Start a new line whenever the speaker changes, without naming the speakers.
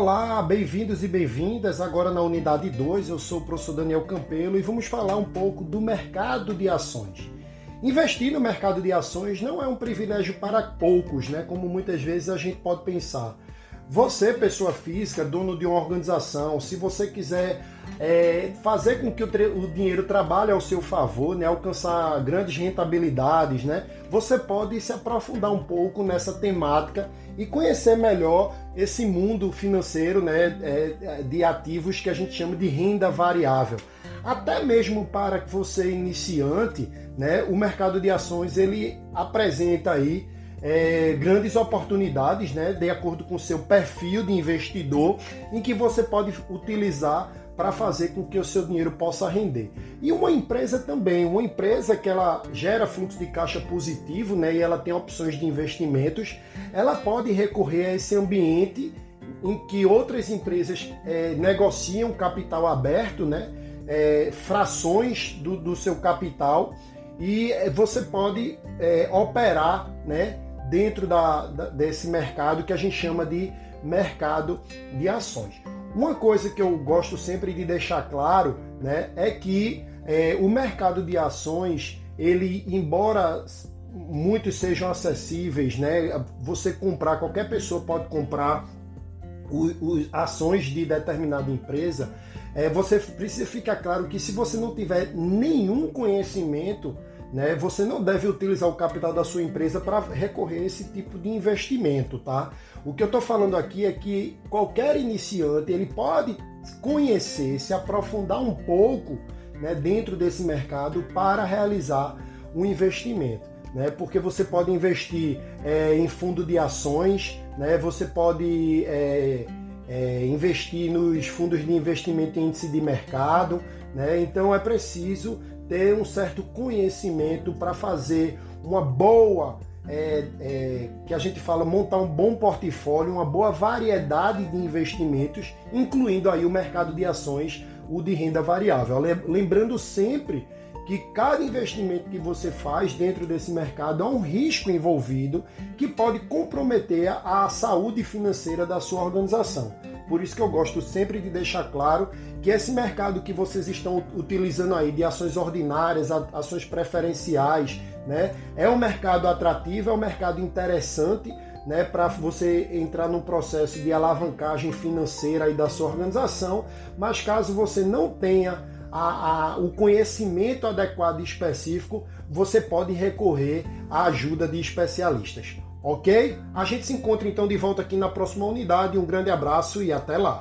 Olá, bem-vindos e bem-vindas. Agora na unidade 2, eu sou o professor Daniel Campelo e vamos falar um pouco do mercado de ações. Investir no mercado de ações não é um privilégio para poucos, né? Como muitas vezes a gente pode pensar. Você, pessoa física, dono de uma organização, se você quiser é, fazer com que o, o, dinheiro trabalhe ao seu favor, né, alcançar grandes rentabilidades, né, você pode se aprofundar um pouco nessa temática e conhecer melhor esse mundo financeiro né, é, é de ativos que a gente chama de renda variável. Até mesmo para você iniciante, né, o mercado de ações ele apresenta aí é, grandes oportunidades, né, de acordo com o seu perfil de investidor, em que você pode utilizar para fazer com que o seu dinheiro possa render. E uma empresa também, uma empresa que ela gera fluxo de caixa positivo, né, e ela tem opções de investimentos, ela pode recorrer a esse ambiente em que outras empresas é, negociam capital aberto, né, é, frações do, do, seu capital e é, você pode é, operar, né, dentro da, da, desse mercado que a gente chama de mercado de ações. Uma coisa que eu gosto sempre de deixar claro né, é que é, o mercado de ações, ele, embora muitos sejam acessíveis, né, você comprar, qualquer pessoa pode comprar os, ações de determinada empresa, é, você precisa ficar claro que se você não tiver nenhum conhecimento né? Você não deve utilizar o capital da sua empresa para recorrer a esse tipo de investimento, tá? O que eu estou falando aqui é que qualquer iniciante ele pode conhecer, se aprofundar um pouco né, dentro desse mercado para realizar um investimento. Né? Porque você pode investir é, em fundo de ações, né? você pode é, é, investir nos fundos de investimento em índice de mercado. Né? Então é preciso ter um certo conhecimento para fazer uma boa, é, é, que a gente fala, montar um bom portfólio, uma boa variedade de investimentos, incluindo aí o mercado de ações, o de renda variável. Lembrando sempre que cada investimento que você faz dentro desse mercado há um risco envolvido que pode comprometer a saúde financeira da sua organização. Por isso que eu gosto sempre de deixar claro que esse mercado que vocês estão utilizando aí de ações ordinárias, ações preferenciais, né, é um mercado atrativo, é um mercado interessante, né, para você entrar num processo de alavancagem financeira aí da sua organização, mas caso você não tenha a, a, o conhecimento adequado e específico, você pode recorrer à ajuda de especialistas. Ok? A gente se encontra então de volta aqui na próxima unidade. Um grande abraço e até lá!